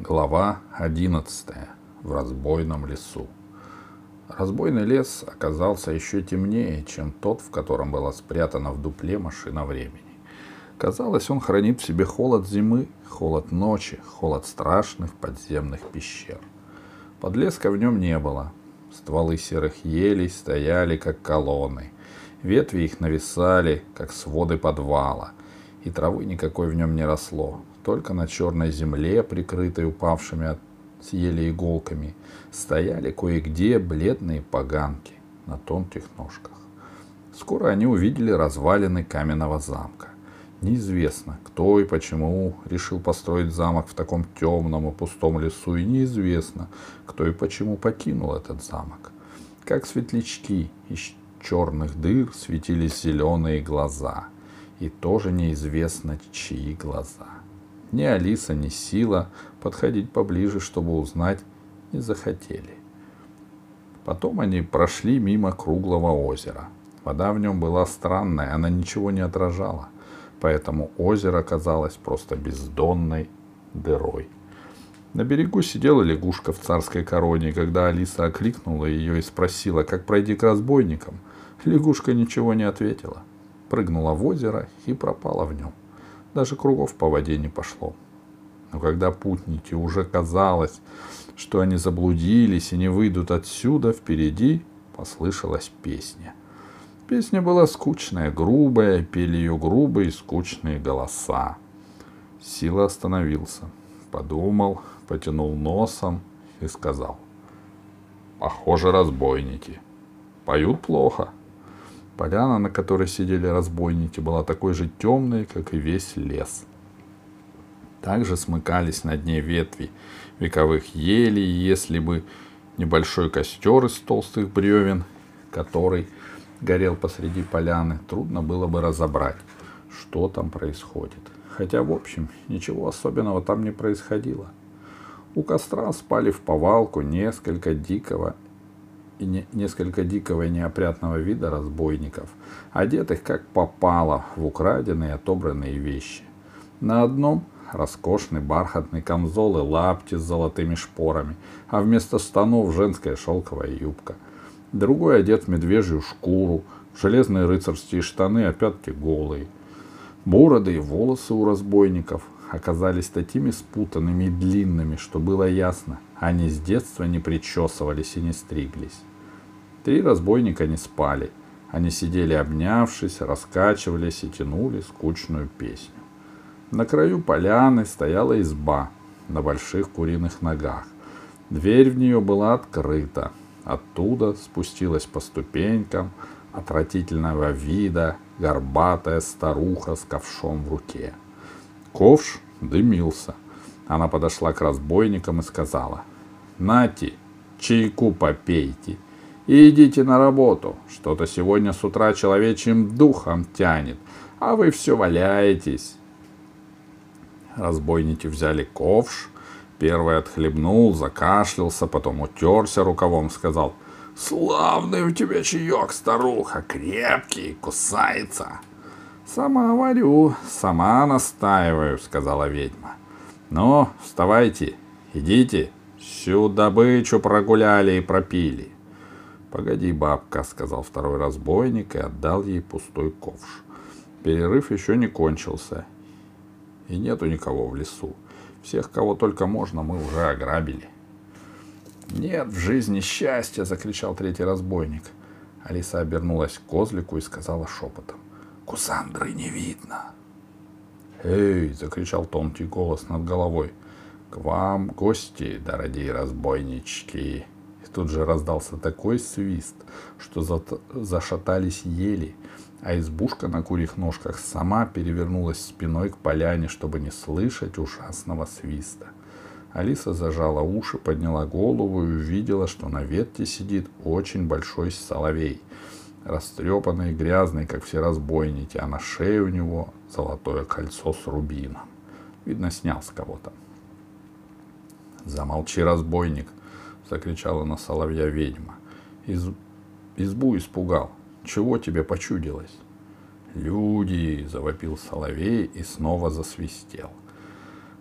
Глава 11. В разбойном лесу. Разбойный лес оказался еще темнее, чем тот, в котором была спрятана в дупле машина времени. Казалось, он хранит в себе холод зимы, холод ночи, холод страшных подземных пещер. Подлеска в нем не было. Стволы серых елей стояли, как колонны. Ветви их нависали, как своды подвала. И травы никакой в нем не росло. Только на черной земле, прикрытой упавшими от съели иголками, стояли кое-где бледные поганки на тонких ножках. Скоро они увидели развалины каменного замка. Неизвестно, кто и почему решил построить замок в таком темном и пустом лесу, и неизвестно, кто и почему покинул этот замок. Как светлячки из черных дыр светились зеленые глаза, и тоже неизвестно, чьи глаза. Ни Алиса, ни Сила подходить поближе, чтобы узнать, не захотели. Потом они прошли мимо круглого озера. Вода в нем была странная, она ничего не отражала, поэтому озеро казалось просто бездонной дырой. На берегу сидела лягушка в царской короне, когда Алиса окликнула ее и спросила, как пройти к разбойникам. Лягушка ничего не ответила, прыгнула в озеро и пропала в нем. Даже кругов по воде не пошло. Но когда путники уже казалось, что они заблудились и не выйдут отсюда, впереди послышалась песня. Песня была скучная, грубая, пели ее грубые, скучные голоса. Сила остановился, подумал, потянул носом и сказал. Похоже, разбойники. Поют плохо. Поляна, на которой сидели разбойники, была такой же темной, как и весь лес. Также смыкались над ней ветви вековых елей, если бы небольшой костер из толстых бревен, который горел посреди поляны, трудно было бы разобрать, что там происходит. Хотя, в общем, ничего особенного там не происходило. У костра спали в повалку несколько дикого и не, несколько дикого и неопрятного вида разбойников, одетых как попало в украденные и отобранные вещи. На одном роскошный бархатный камзол и лапти с золотыми шпорами, а вместо станов женская шелковая юбка. Другой одет в медвежью шкуру, в железные рыцарские штаны, а пятки голые. Бороды и волосы у разбойников оказались такими спутанными и длинными, что было ясно, они с детства не причесывались и не стриглись. Три разбойника не спали. Они сидели обнявшись, раскачивались и тянули скучную песню. На краю поляны стояла изба на больших куриных ногах. Дверь в нее была открыта. Оттуда спустилась по ступенькам отвратительного вида горбатая старуха с ковшом в руке. Ковш дымился. Она подошла к разбойникам и сказала, «Нати, чайку попейте и идите на работу. Что-то сегодня с утра человечьим духом тянет, а вы все валяетесь». Разбойники взяли ковш, первый отхлебнул, закашлялся, потом утерся рукавом, сказал, «Славный у тебя чаек, старуха, крепкий, кусается». «Сама варю, сама настаиваю», — сказала ведьма. «Ну, вставайте, идите, всю добычу прогуляли и пропили». «Погоди, бабка», — сказал второй разбойник и отдал ей пустой ковш. Перерыв еще не кончился, и нету никого в лесу. Всех, кого только можно, мы уже ограбили. «Нет в жизни счастья!» — закричал третий разбойник. Алиса обернулась к козлику и сказала шепотом. Кусандры не видно. «Эй!» — закричал тонкий голос над головой. «К вам гости, дорогие разбойнички!» И тут же раздался такой свист, что за... зашатались ели, а избушка на курьих ножках сама перевернулась спиной к поляне, чтобы не слышать ужасного свиста. Алиса зажала уши, подняла голову и увидела, что на ветке сидит очень большой соловей — растрепанный и грязный, как все разбойники, а на шее у него золотое кольцо с рубином. Видно, снял с кого-то. «Замолчи, разбойник!» — закричала на соловья ведьма. Из... Избу испугал. Чего тебе почудилось? «Люди!» — завопил соловей и снова засвистел.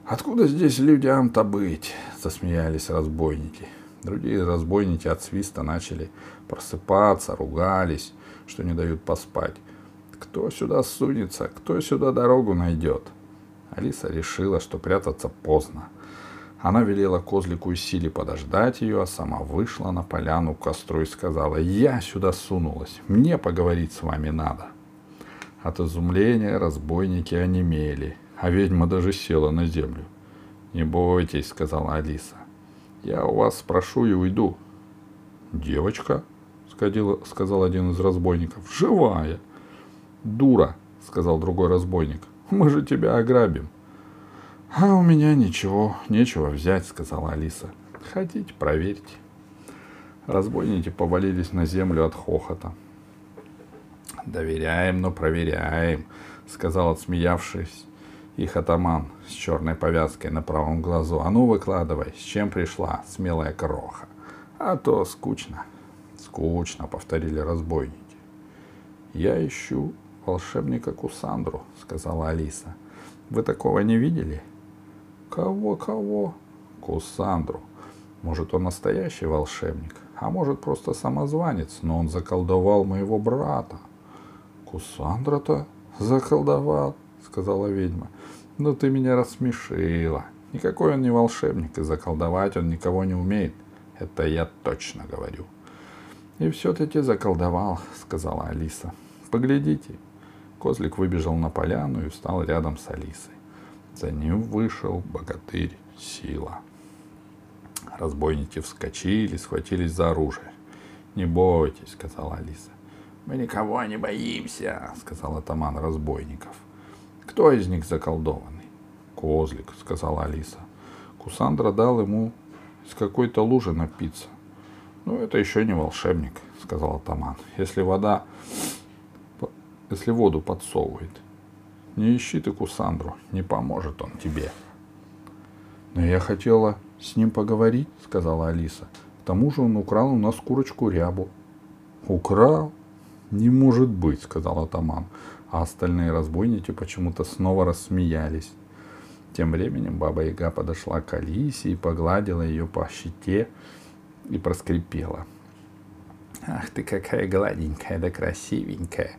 «Откуда здесь людям-то быть?» — засмеялись разбойники. Другие разбойники от свиста начали просыпаться, ругались, что не дают поспать. Кто сюда сунется, кто сюда дорогу найдет? Алиса решила, что прятаться поздно. Она велела козлику и силе подождать ее, а сама вышла на поляну к костру и сказала, «Я сюда сунулась, мне поговорить с вами надо». От изумления разбойники онемели, а ведьма даже села на землю. «Не бойтесь», — сказала Алиса, «я у вас спрошу и уйду». «Девочка», — сказал один из разбойников, — «живая». «Дура», — сказал другой разбойник, — «мы же тебя ограбим». «А у меня ничего, нечего взять», — сказала Алиса. «Хотите, проверьте». Разбойники повалились на землю от хохота. «Доверяем, но проверяем», — сказал отсмеявшись их атаман с черной повязкой на правом глазу. «А ну, выкладывай, с чем пришла смелая кроха?» «А то скучно». «Скучно», — повторили разбойники. «Я ищу волшебника Кусандру», — сказала Алиса. «Вы такого не видели?» Кого, кого? Кусандру. Может, он настоящий волшебник, а может, просто самозванец, но он заколдовал моего брата. Кусандра-то заколдовал, сказала ведьма. Ну ты меня рассмешила. Никакой он не волшебник, и заколдовать он никого не умеет. Это я точно говорю. И все-таки заколдовал, сказала Алиса. Поглядите. Козлик выбежал на поляну и встал рядом с Алисой. За ним вышел богатырь Сила. Разбойники вскочили, схватились за оружие. «Не бойтесь», — сказала Алиса. «Мы никого не боимся», — сказал атаман разбойников. «Кто из них заколдованный?» «Козлик», — сказала Алиса. Кусандра дал ему из какой-то лужи напиться. «Ну, это еще не волшебник», — сказал атаман. «Если вода... Если воду подсовывает, не ищи ты Кусандру, не поможет он тебе. Но я хотела с ним поговорить, сказала Алиса. К тому же он украл у нас курочку рябу. Украл? Не может быть, сказал атаман. А остальные разбойники почему-то снова рассмеялись. Тем временем баба Яга подошла к Алисе и погладила ее по щите и проскрипела. «Ах ты какая гладенькая да красивенькая!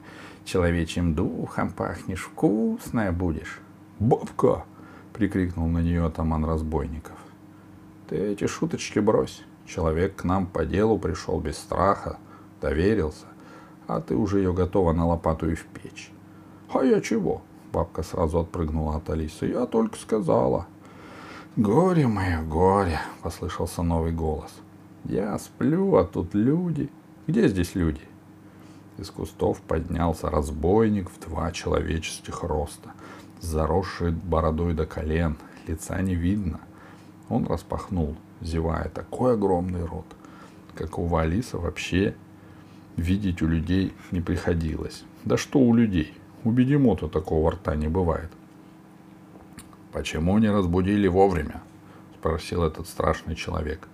Человечьим духом пахнешь, вкусная будешь. Бабка! прикрикнул на нее атаман разбойников. Ты эти шуточки брось. Человек к нам по делу пришел без страха, доверился, а ты уже ее готова на лопату и в печь. А я чего? Бабка сразу отпрыгнула от Алисы. Я только сказала. Горе мое, горе, послышался новый голос. Я сплю, а тут люди. Где здесь люди? Из кустов поднялся разбойник в два человеческих роста, заросший бородой до колен, лица не видно. Он распахнул, зевая, такой огромный рот, как у Валиса вообще видеть у людей не приходилось. Да что у людей? У бегемота такого рта не бывает. «Почему не разбудили вовремя?» — спросил этот страшный человек.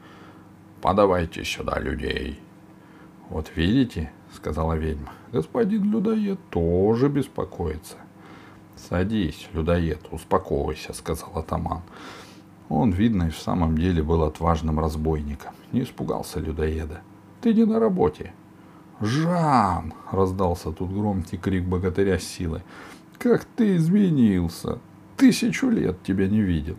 «Подавайте сюда людей». «Вот видите?» — сказала ведьма. «Господин людоед тоже беспокоится». «Садись, людоед, успокойся», — сказал атаман. Он, видно, и в самом деле был отважным разбойником. Не испугался людоеда. «Ты не на работе». «Жан!» — раздался тут громкий крик богатыря с силой. «Как ты изменился! Тысячу лет тебя не видел!»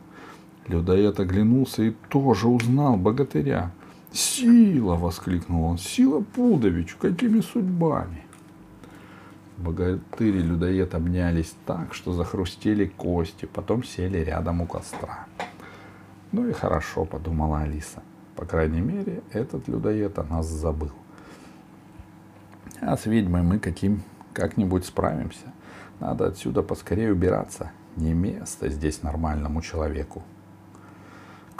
Людоед оглянулся и тоже узнал богатыря. «Сила!» — воскликнул он. «Сила Пудович! Какими судьбами?» Богатырь и людоед обнялись так, что захрустели кости, потом сели рядом у костра. «Ну и хорошо», — подумала Алиса. «По крайней мере, этот людоед о нас забыл. А с ведьмой мы каким как-нибудь справимся. Надо отсюда поскорее убираться. Не место здесь нормальному человеку».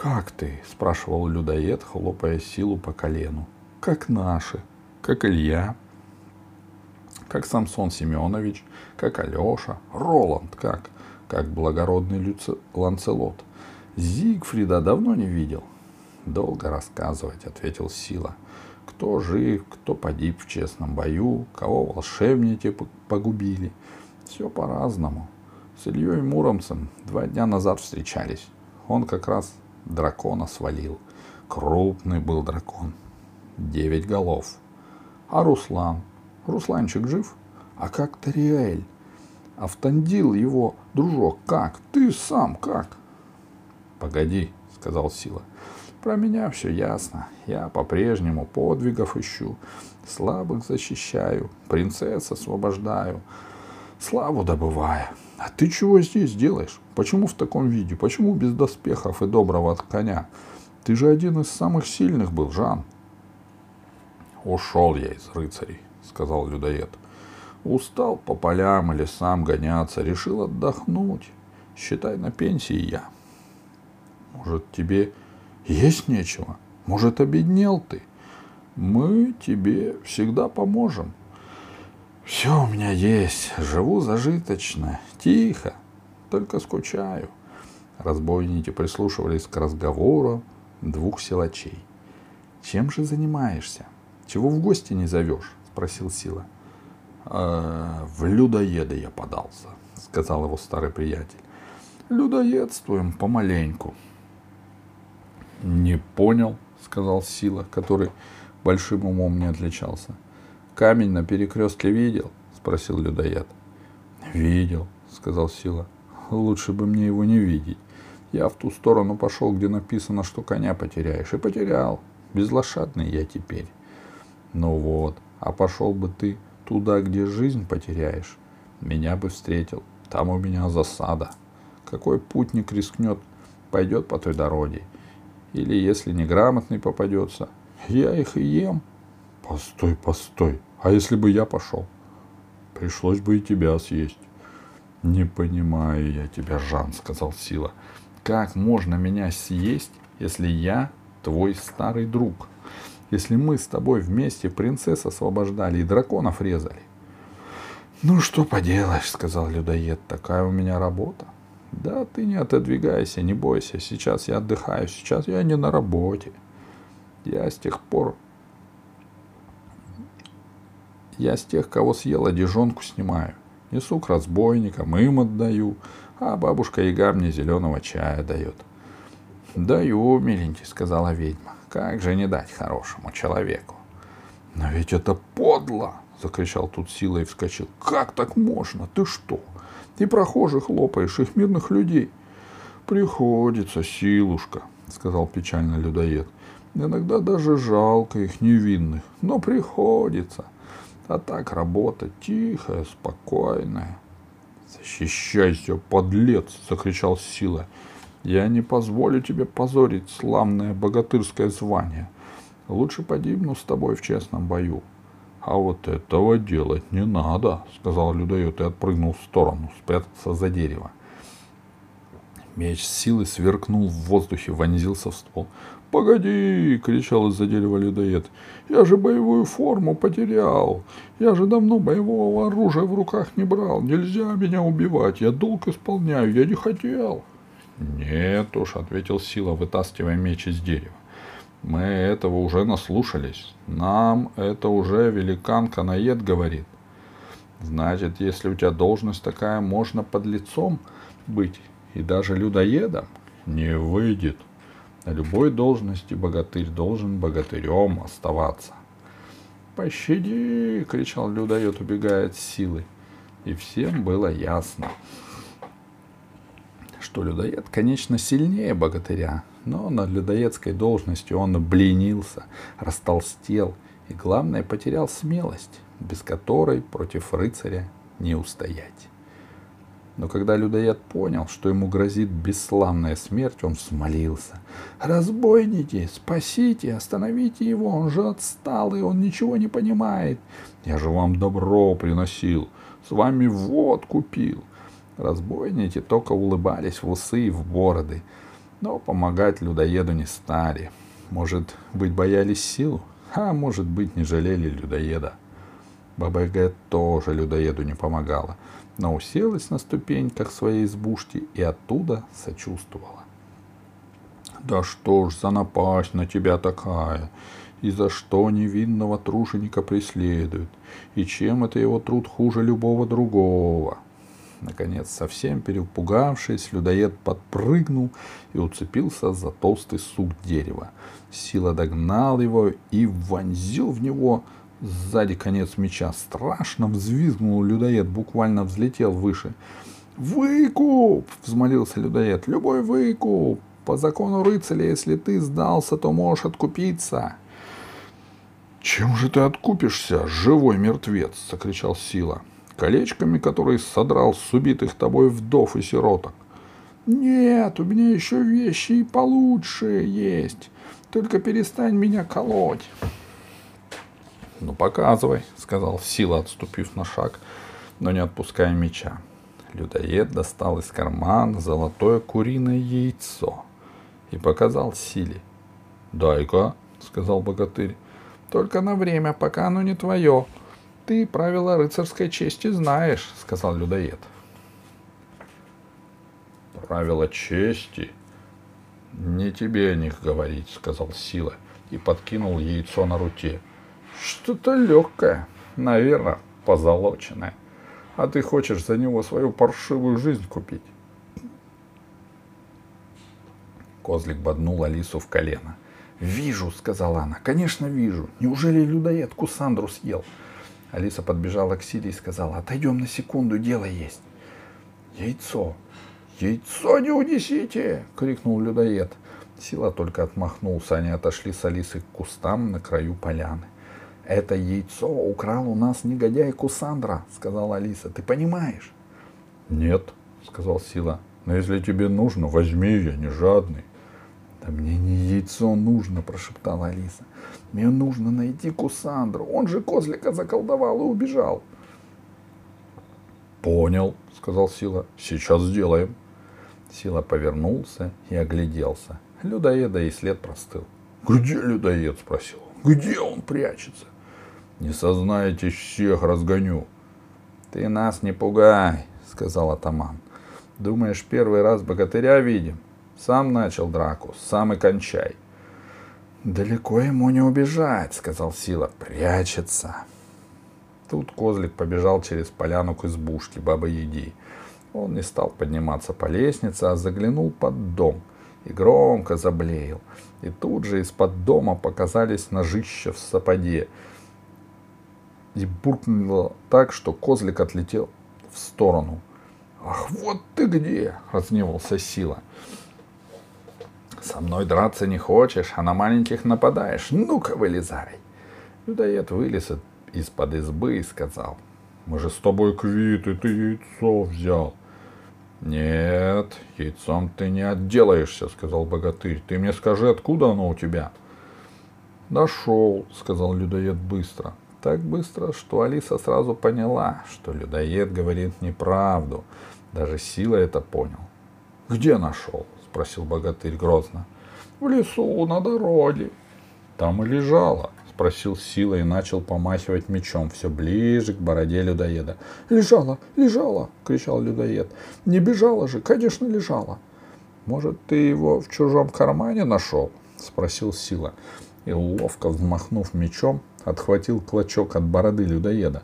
«Как ты?» — спрашивал людоед, хлопая силу по колену. «Как наши, как Илья, как Самсон Семенович, как Алеша, Роланд, как, как благородный Люци... Ланцелот. Зигфрида давно не видел». «Долго рассказывать», — ответил Сила. «Кто жив, кто погиб в честном бою, кого волшебники погубили. Все по-разному. С Ильей Муромцем два дня назад встречались. Он как раз дракона свалил. Крупный был дракон. Девять голов. А Руслан? Русланчик жив? А как Тариэль? Автандил его, дружок, как? Ты сам как? Погоди, сказал Сила. Про меня все ясно. Я по-прежнему подвигов ищу, слабых защищаю, принцесс освобождаю, славу добываю. А ты чего здесь делаешь? Почему в таком виде? Почему без доспехов и доброго коня? Ты же один из самых сильных был, Жан. Ушел я из рыцарей, сказал людоед. Устал по полям и лесам гоняться, решил отдохнуть. Считай, на пенсии я. Может, тебе есть нечего? Может, обеднел ты? Мы тебе всегда поможем. Все у меня есть. Живу зажиточно, тихо, только скучаю. Разбойники прислушивались к разговору двух силачей. Чем же занимаешься? Чего в гости не зовешь? Спросил Сила. «Э, в людоеда я подался, сказал его старый приятель. Людоедствуем помаленьку, не понял, сказал Сила, который большим умом не отличался. Камень на перекрестке видел? спросил людоед. Видел, сказал Сила. Лучше бы мне его не видеть. Я в ту сторону пошел, где написано, что коня потеряешь. И потерял. Безлошадный я теперь. Ну вот, а пошел бы ты туда, где жизнь потеряешь. Меня бы встретил. Там у меня засада. Какой путник рискнет, пойдет по той дороге. Или если неграмотный попадется, я их и ем. Постой, постой. А если бы я пошел? Пришлось бы и тебя съесть. Не понимаю я тебя, Жан, сказал Сила. Как можно меня съесть, если я твой старый друг? Если мы с тобой вместе принцесс освобождали и драконов резали? Ну что поделаешь, сказал людоед, такая у меня работа. Да ты не отодвигайся, не бойся. Сейчас я отдыхаю, сейчас я не на работе. Я с тех пор... Я с тех, кого съел, одежонку снимаю. Несу к разбойникам, им отдаю. А бабушка Яга мне зеленого чая дает. Даю, миленький, сказала ведьма. Как же не дать хорошему человеку? Но ведь это подло, закричал тут сила и вскочил. Как так можно? Ты что? И прохожих лопаешь, их мирных людей. Приходится, силушка, сказал печально людоед. Иногда даже жалко их невинных, но приходится. А так работа тихая, спокойная. Защищайся, подлец, закричал Сила. Я не позволю тебе позорить славное богатырское звание. Лучше погибну с тобой в честном бою. А вот этого делать не надо, сказал людоед и отпрыгнул в сторону, спрятался за дерево. Меч силы сверкнул в воздухе, вонзился в ствол. «Погоди!» — кричал из-за дерева людоед. «Я же боевую форму потерял! Я же давно боевого оружия в руках не брал! Нельзя меня убивать! Я долг исполняю! Я не хотел!» «Нет уж», — ответил Сила, вытаскивая меч из дерева. Мы этого уже наслушались. Нам это уже великан Канаед говорит. Значит, если у тебя должность такая, можно под лицом быть и даже людоедом? Не выйдет. На любой должности богатырь должен богатырем оставаться. «Пощади!» — кричал людоед, убегая от силы. И всем было ясно, что людоед, конечно, сильнее богатыря, но на людоедской должности он обленился, растолстел и, главное, потерял смелость, без которой против рыцаря не устоять. Но когда людоед понял, что ему грозит бесславная смерть, он взмолился. «Разбойники, спасите, остановите его, он же отстал, и он ничего не понимает. Я же вам добро приносил, с вами водку пил». Разбойники только улыбались в усы и в бороды – но помогать людоеду не стали. Может быть, боялись сил, а может быть, не жалели людоеда. Баба тоже людоеду не помогала, но уселась на ступеньках своей избушки и оттуда сочувствовала. «Да что ж за напасть на тебя такая? И за что невинного труженика преследуют? И чем это его труд хуже любого другого?» Наконец, совсем перепугавшись, людоед подпрыгнул и уцепился за толстый сук дерева. Сила догнал его и вонзил в него сзади конец меча. Страшно взвизгнул людоед, буквально взлетел выше. «Выкуп!» — взмолился людоед. «Любой выкуп! По закону рыцаря, если ты сдался, то можешь откупиться!» «Чем же ты откупишься, живой мертвец?» — закричал Сила. «Колечками, которые содрал с убитых тобой вдов и сироток». «Нет, у меня еще вещи и получше есть. Только перестань меня колоть». «Ну, показывай», — сказал Сила, отступив на шаг, но не отпуская меча. Людоед достал из кармана золотое куриное яйцо и показал Силе. «Дай-ка», — сказал богатырь, — «только на время, пока оно не твое. Ты правила рыцарской чести знаешь», — сказал людоед. «Правила чести? Не тебе о них говорить», — сказал Сила и подкинул яйцо на руте. «Что-то легкое, наверное, позолоченное а ты хочешь за него свою паршивую жизнь купить. Козлик боднул Алису в колено. «Вижу», — сказала она. «Конечно, вижу. Неужели людоед Кусандру съел?» Алиса подбежала к Силе и сказала. «Отойдем на секунду, дело есть». «Яйцо! Яйцо не унесите!» — крикнул людоед. Сила только отмахнулся. Они отошли с Алисой к кустам на краю поляны. Это яйцо украл у нас негодяй Кусандра, сказала Алиса. Ты понимаешь? Нет, сказал Сила. Но если тебе нужно, возьми, я не жадный. Да мне не яйцо нужно, прошептала Алиса. Мне нужно найти Кусандру. Он же козлика заколдовал и убежал. Понял, сказал Сила. Сейчас сделаем. Сила повернулся и огляделся. Людоеда и след простыл. Где людоед? спросил. Где он прячется? Не сознаетесь, всех разгоню. Ты нас не пугай, сказал атаман. Думаешь, первый раз богатыря видим? Сам начал драку, сам и кончай. Далеко ему не убежать, сказал Сила. Прячется. Тут козлик побежал через поляну к избушке бабы Яги. Он не стал подниматься по лестнице, а заглянул под дом и громко заблеял. И тут же из-под дома показались ножища в сапоге и буркнуло так, что козлик отлетел в сторону. «Ах, вот ты где!» — разгневался Сила. «Со мной драться не хочешь, а на маленьких нападаешь. Ну-ка, вылезай!» Людоед вылез из-под избы и сказал. «Мы же с тобой квиты, ты яйцо взял». «Нет, яйцом ты не отделаешься», — сказал богатырь. «Ты мне скажи, откуда оно у тебя?» «Нашел», — сказал людоед быстро так быстро, что Алиса сразу поняла, что людоед говорит неправду. Даже Сила это понял. «Где нашел?» — спросил богатырь грозно. «В лесу, на дороге». «Там и лежала», — спросил Сила и начал помахивать мечом все ближе к бороде людоеда. «Лежала, лежала!» — кричал людоед. «Не бежала же, конечно, лежала!» «Может, ты его в чужом кармане нашел?» — спросил Сила. И ловко взмахнув мечом, отхватил клочок от бороды людоеда.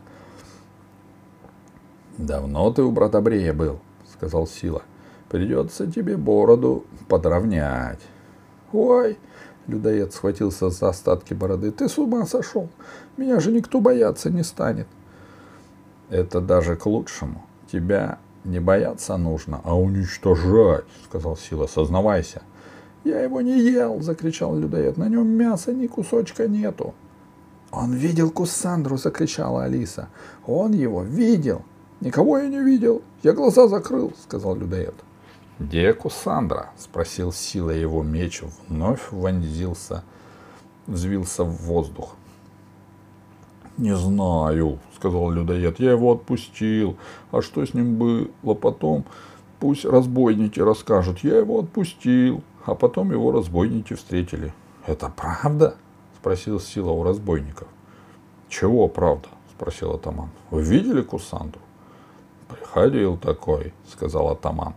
«Давно ты у братобрея был», — сказал Сила. «Придется тебе бороду подровнять». «Ой!» — людоед схватился за остатки бороды. «Ты с ума сошел! Меня же никто бояться не станет!» «Это даже к лучшему. Тебя не бояться нужно, а уничтожать», — сказал Сила. «Сознавайся». «Я его не ел!» — закричал людоед. «На нем мяса ни кусочка нету!» «Он видел Кусандру!» — закричала Алиса. «Он его видел!» «Никого я не видел! Я глаза закрыл!» — сказал людоед. «Где Кусандра?» — спросил Сила его меч, вновь вонзился, взвился в воздух. «Не знаю», — сказал людоед, — «я его отпустил. А что с ним было потом, пусть разбойники расскажут. Я его отпустил, а потом его разбойники встретили». «Это правда?» Спросил Сила у разбойников. Чего правда? спросил атаман. Вы видели Кусанду? Приходил такой, сказал атаман.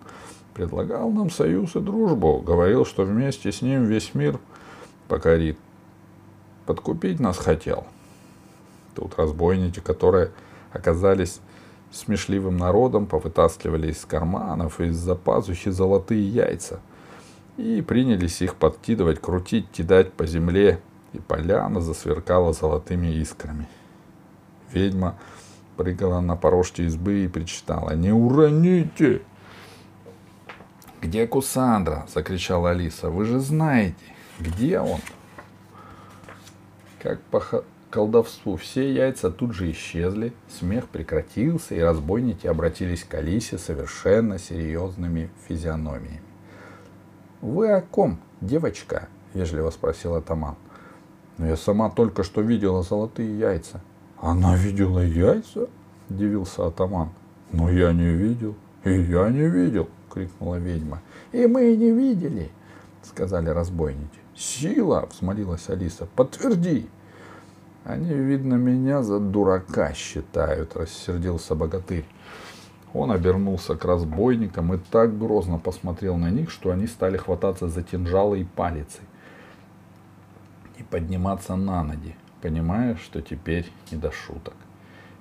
Предлагал нам союз и дружбу. Говорил, что вместе с ним весь мир покорит. Подкупить нас хотел. Тут разбойники, которые оказались смешливым народом повытаскивали из карманов и из-за пазухи золотые яйца и принялись их подкидывать, крутить, кидать по земле, и поляна засверкала золотыми искрами. Ведьма прыгала на порожке избы и причитала «Не уроните!» «Где Кусандра?» — закричала Алиса. «Вы же знаете, где он?» Как по колдовству все яйца тут же исчезли, смех прекратился, и разбойники обратились к Алисе совершенно серьезными физиономиями. «Вы о ком, девочка?» — вежливо спросил атаман. «Но я сама только что видела золотые яйца». «Она видела яйца?» — удивился атаман. «Но я не видел, и я не видел», — крикнула ведьма. «И мы не видели», — сказали разбойники. «Сила!» — взмолилась Алиса. «Подтверди!» «Они, видно, меня за дурака считают», — рассердился богатырь. Он обернулся к разбойникам и так грозно посмотрел на них, что они стали хвататься за кинжалы и палицы и подниматься на ноги, понимая, что теперь не до шуток.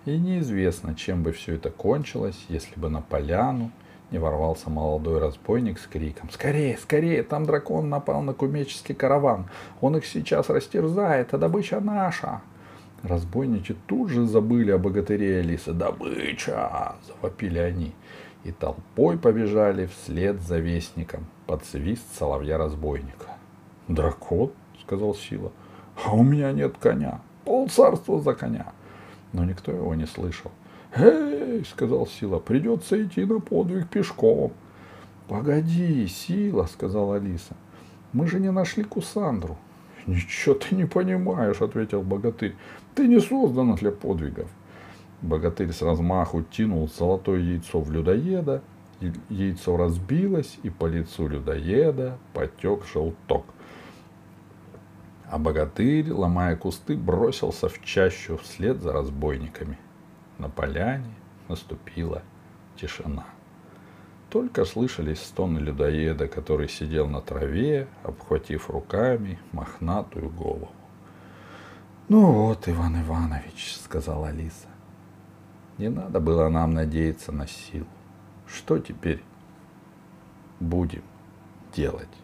И неизвестно, чем бы все это кончилось, если бы на поляну не ворвался молодой разбойник с криком «Скорее, скорее, там дракон напал на кумеческий караван, он их сейчас растерзает, а добыча наша!» Разбойники тут же забыли о богатыре Алисы. «Добыча!» — завопили они. И толпой побежали вслед за вестником под свист соловья-разбойника. «Дракон?» — сказал Сила. «А у меня нет коня. Пол царства за коня!» Но никто его не слышал. «Эй!» — сказал Сила. «Придется идти на подвиг пешком». «Погоди, Сила!» — сказала Алиса. «Мы же не нашли Кусандру». «Ничего ты не понимаешь», — ответил богатырь. «Ты не создана для подвигов». Богатырь с размаху тянул золотое яйцо в людоеда, яйцо разбилось, и по лицу людоеда потек желток. А богатырь, ломая кусты, бросился в чащу вслед за разбойниками. На поляне наступила тишина. Только слышались стоны людоеда, который сидел на траве, обхватив руками мохнатую голову. «Ну вот, Иван Иванович», — сказала Алиса, — «не надо было нам надеяться на силу. Что теперь будем делать?»